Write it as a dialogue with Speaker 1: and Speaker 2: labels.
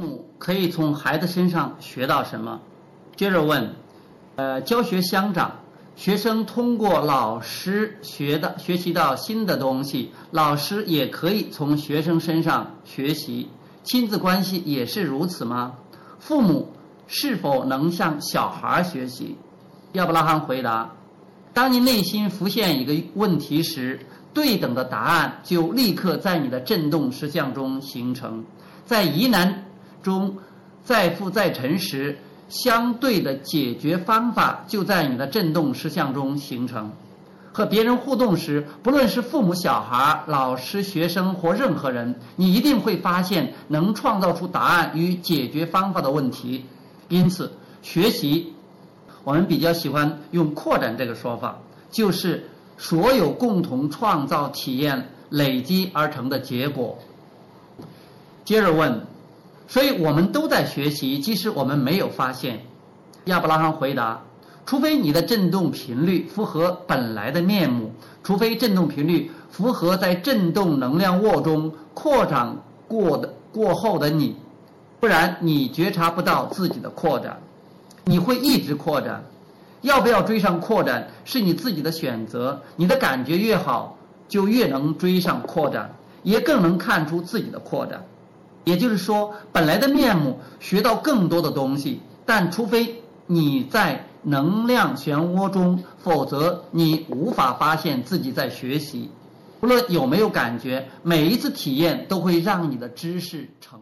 Speaker 1: 父母可以从孩子身上学到什么？接着问，呃，教学相长，学生通过老师学的学习到新的东西，老师也可以从学生身上学习。亲子关系也是如此吗？父母是否能向小孩学习？亚伯拉罕回答：当你内心浮现一个问题时，对等的答案就立刻在你的振动实相中形成。在疑难中再复再沉时，相对的解决方法就在你的振动实相中形成。和别人互动时，不论是父母、小孩、老师、学生或任何人，你一定会发现能创造出答案与解决方法的问题。因此，学习我们比较喜欢用“扩展”这个说法，就是所有共同创造体验累积而成的结果。接着问，所以我们都在学习，即使我们没有发现。亚伯拉罕回答。除非你的振动频率符合本来的面目，除非振动频率符合在振动能量沃中扩展过的过后的你，不然你觉察不到自己的扩展，你会一直扩展。要不要追上扩展是你自己的选择，你的感觉越好，就越能追上扩展，也更能看出自己的扩展。也就是说，本来的面目学到更多的东西，但除非你在。能量漩涡中，否则你无法发现自己在学习。无论有没有感觉，每一次体验都会让你的知识成。